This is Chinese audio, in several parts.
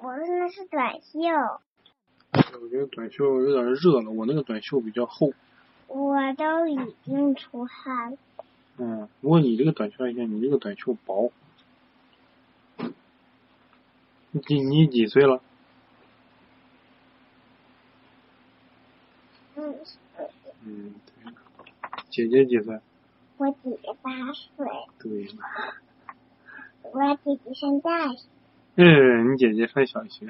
我那是短袖。我觉得短袖有点热了，我那个短袖比较厚。我都已经出汗了。嗯，不过你这个短袖还行，你这个短袖薄。你你几岁了？嗯，嗯，对。姐姐几岁？我姐姐八岁。对。我姐姐上大学。嗯，你姐姐上小学。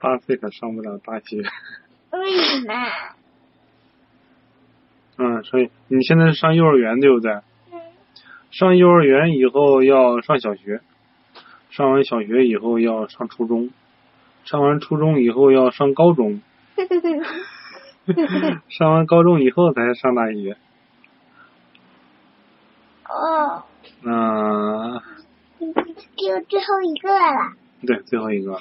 八岁可上不了大学。为什么？嗯，所以你现在是上幼儿园对不对？嗯。上幼儿园以后要上小学，上完小学以后要上初中，上完初中以后要上高中，上完高中以后才上大学。哦。那。就最后一个了。对，最后一个。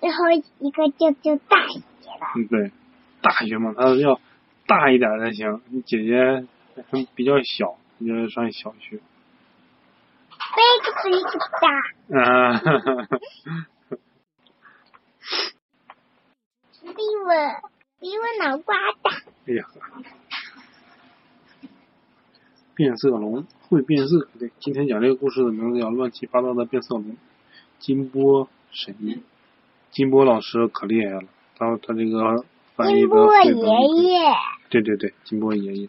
最后一个就就大学了。嗯，对，大学嘛，他要大一点才行。你姐姐还比较小，你要上小学。big big 大。啊哈哈哈。比我比我脑瓜大。哎呀。变色龙会变色，对，今天讲这个故事的名字叫《乱七八糟的变色龙》，金波神医，金波老师可厉害了，他他这个翻译的。金波爷爷。对对对，金波爷爷。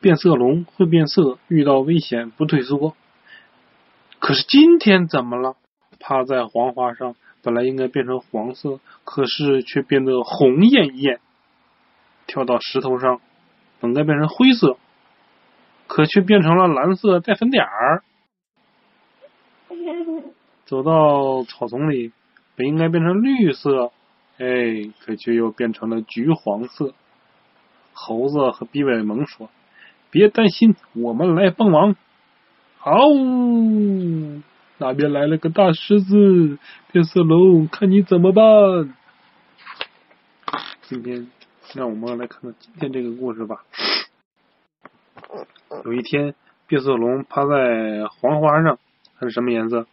变色龙会变色，遇到危险不退缩。可是今天怎么了？趴在黄花上，本来应该变成黄色，可是却变得红艳艳。跳到石头上，本该变成灰色，可却变成了蓝色带粉点儿。走到草丛里，本应该变成绿色，哎，可却又变成了橘黄色。猴子和比尾蒙说：“别担心，我们来帮忙。”好，那边来了个大狮子，变色龙，看你怎么办。今天。让我们来看看今天这个故事吧。有一天，变色龙趴在黄花上，它是什么颜色？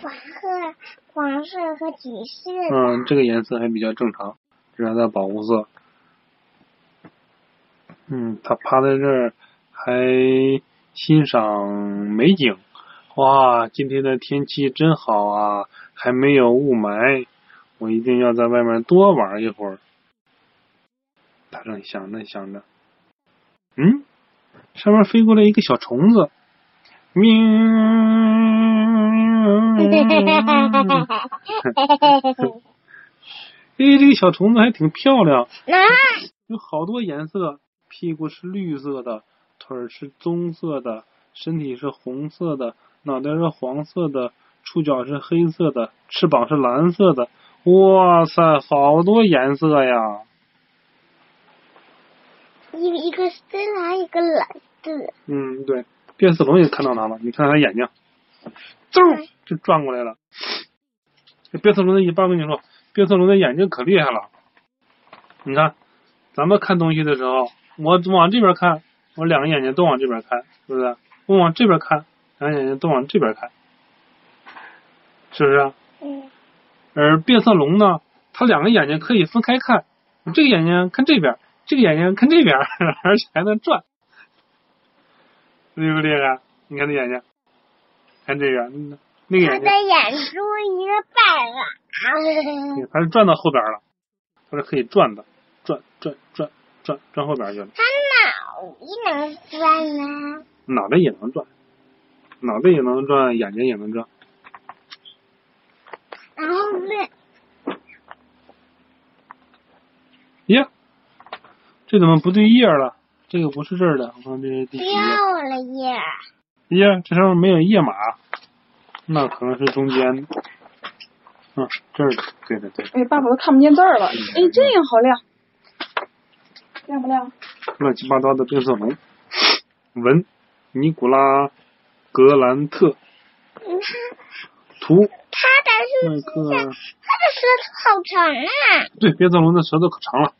黄褐、黄色和橘色。嗯，这个颜色还比较正常，这是它的保护色。嗯，它趴在这儿还欣赏美景。哇，今天的天气真好啊，还没有雾霾，我一定要在外面多玩一会儿。他正想着想着，嗯，上面飞过来一个小虫子，喵！哎，这个小虫子还挺漂亮，有好多颜色，屁股是绿色的，腿是棕色的，身体是红色的，脑袋是黄色的，触角是黑色的，翅膀是蓝色的。哇塞，好多颜色呀！一一个深蓝，一个蓝色。嗯，对，变色龙也看到它了，你看它眼睛，嗖就转过来了。这变色龙的尾巴，我跟你说，变色龙的眼睛可厉害了。你看，咱们看东西的时候，我往这边看，我两个眼睛都往这边看，是不是？我往这边看，两个眼睛都往这边看，是不是？嗯。而变色龙呢，它两个眼睛可以分开看，这个眼睛看这边。这个眼睛看这边，而且还能转，厉不厉害？你看这眼睛，看这个，那个眼睛。他的眼珠一个半了。它是转到后边了，他是可以转的，转转转转转后边去了。他脑也能转呢。脑袋也能转，脑袋也能转，眼睛也能转。然后呢？呀。这怎么不对页了？这个不是这儿的，我看这是第？掉了页。耶，这上面没有页码，那可能是中间。嗯，这儿，对对对。哎，爸爸都看不见字儿了。哎，这样好亮，亮不亮？乱七八糟的变色龙，文，尼古拉格兰特。你看。图。他的是，他的舌头好长啊。对，变色龙的舌头可长了。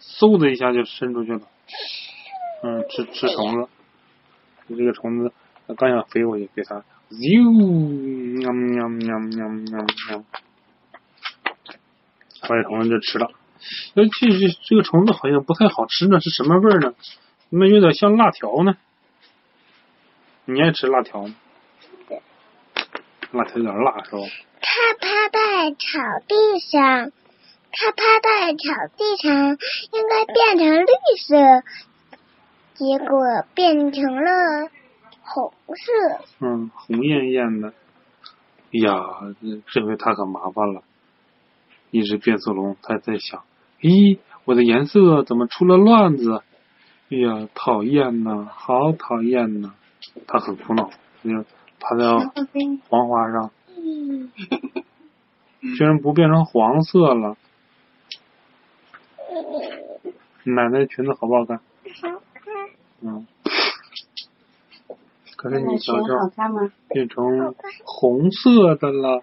嗖的一下就伸出去了。嗯，吃吃虫子，这个虫子刚想飞过去，给它，哟，喵喵喵喵喵喵，把这虫子就吃了。哎，这这这个虫子好像不太好吃呢，是什么味儿呢？怎么有点像辣条呢？你爱吃辣条吗？辣条有点辣是吧？它趴在草地上，它趴在草地上，应该变成绿色，结果变成了红色。嗯，红艳艳的。哎呀，这这回它可麻烦了。一只变色龙，它在想：咦，我的颜色怎么出了乱子？哎呀，讨厌呐，好讨厌呐！他很苦恼，就趴在黄花上，嗯，居然不变成黄色了。奶奶裙子好不好看？好看。嗯。可是你瞧好瞧，看吗？变成红色的了。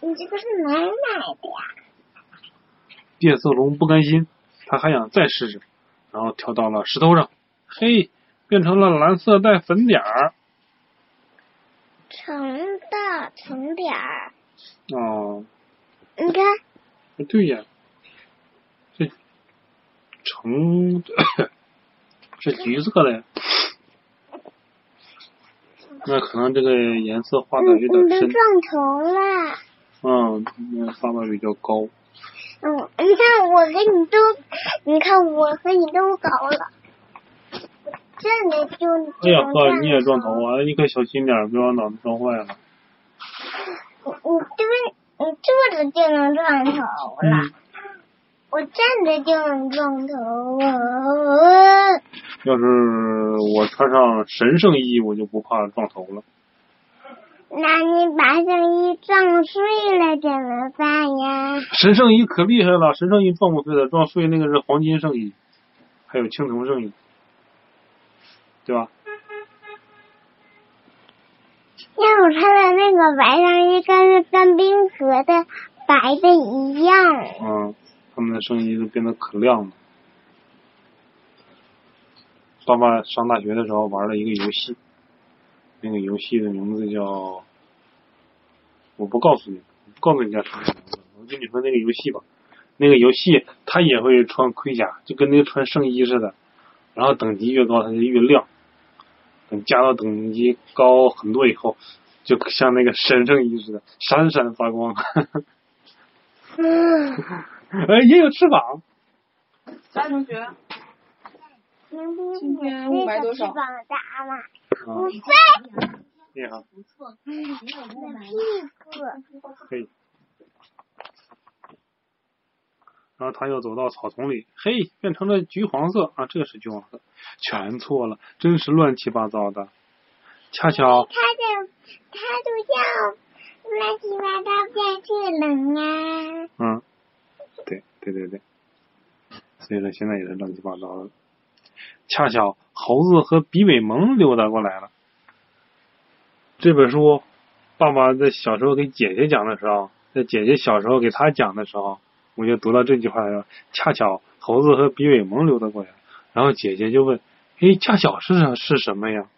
你这个是奶奶的呀？变色龙不甘心，他还想再试试，然后跳到了石头上，嘿，变成了蓝色带粉点儿。橙的橙点儿，哦，你看，哎对呀，这橙是橘色的呀。那可能这个颜色画的有点深，撞头了。嗯，那画的比较高。嗯，你看我和你都，你看我和你都搞了，这里就哎呀呵，你也撞头啊！你可小心点，别把脑子撞坏了。你你对你坐着就能撞头了，嗯，我站着就能撞头了。要是我穿上神圣衣，我就不怕撞头了。那你把圣衣撞碎了怎么办呀？神圣衣可厉害了，神圣衣撞不碎的，撞碎那个是黄金圣衣，还有青铜圣衣，对吧？因为我穿的那个白上衣跟跟冰河的白的一样，嗯，他们的声音都变得可亮了。爸爸上大学的时候玩了一个游戏，那个游戏的名字叫……我不告诉你，不告诉你叫什么名字，我跟你说那个游戏吧。那个游戏他也会穿盔甲，就跟那个穿圣衣似的，然后等级越高它就越亮，等加到等级高很多以后，就像那个神圣衣似的，闪闪发光。嗯，哎，也有翅膀。张同学，今天我500多少这个翅膀大吗？啊五，岁，厉害，屁股。可以。然后他又走到草丛里，嘿，变成了橘黄色啊，这个是橘黄色，全错了，真是乱七八糟的。恰巧，他的他就叫乱七八糟变色龙啊。嗯，对对对对，所以说现在也是乱七八糟的。恰巧猴子和比美蒙溜达过来了。这本书，爸爸在小时候给姐姐讲的时候，在姐姐小时候给他讲的时候，我就读到这句话了。恰巧猴子和比尾蒙溜达过来，然后姐姐就问：“诶，恰巧是是什么呀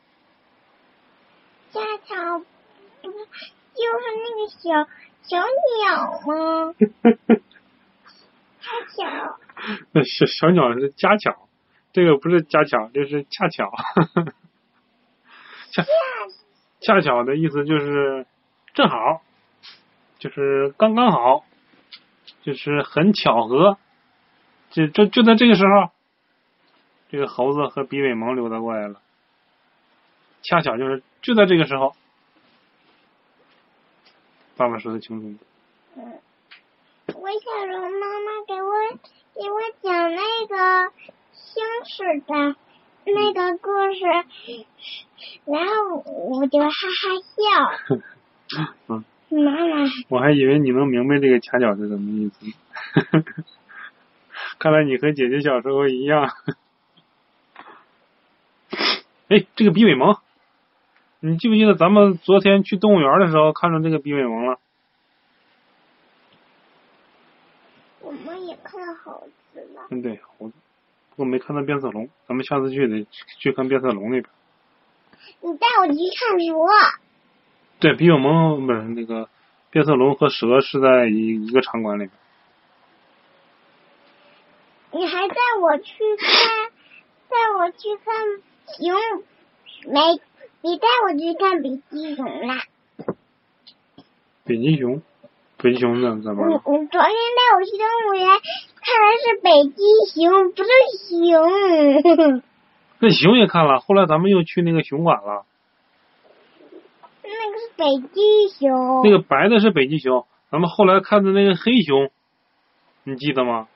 恰巧就是那个小小鸟吗？恰巧，？”那小小鸟是恰巧，这个不是恰巧，这是恰巧。恰恰巧的意思就是正好，就是刚刚好，就是很巧合。就就就在这个时候，这个猴子和比尾蒙溜达过来了。恰巧就是就在这个时候，爸爸说的清楚吗？嗯，我想让妈妈给我给我讲那个星矢的那个故事，然后我就哈哈笑。嗯，妈妈，我还以为你能明白这个卡脚是什么意思呢。看来你和姐姐小时候一样。哎，这个比尾萌，你记不记得咱们昨天去动物园的时候看到这个比尾萌了？我们也看到猴子了。嗯，对，猴子。不过没看到变色龙，咱们下次去得去看变色龙那边。你带我去看蛇。对，比我们不是那个变色龙和蛇是在一一个场馆里边。你还带我去看，带我去看熊，没，你带我去看北极熊啦。北极熊，北极熊怎怎么了？你你昨天带我去动物园，看的是北极熊，不是熊。那熊也看了，后来咱们又去那个熊馆了。北极熊。那个白的是北极熊，咱们后来看的那个黑熊，你记得吗？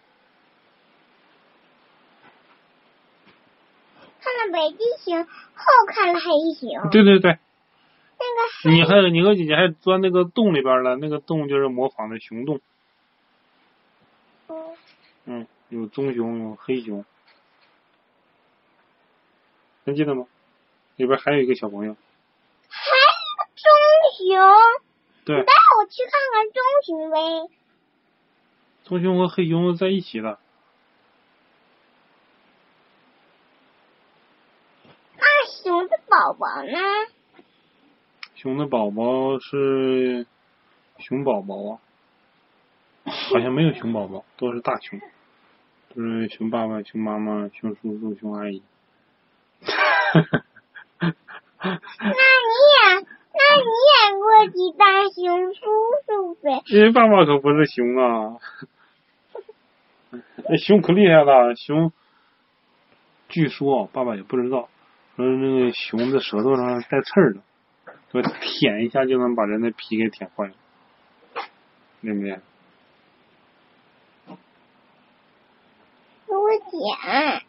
看了北极熊，后看了黑熊。对对对。那个你还你和姐姐还钻那个洞里边了，那个洞就是模仿的熊洞。嗯，有棕熊，有黑熊，还记得吗？里边还有一个小朋友。熊。对。带我去看看棕熊呗。棕熊和黑熊在一起的。那熊的宝宝呢？熊的宝宝是熊宝宝啊，好像没有熊宝宝，都是大熊，都是熊爸爸、熊妈妈、熊叔叔、熊阿姨。那你演，那你演过几大熊叔叔呗？因为爸爸可不是熊啊，那 熊可厉害了，熊，据说爸爸也不知道，说那个熊的舌头上带刺儿的。说舔一下就能把人的皮给舔坏了，对不对？给我舔。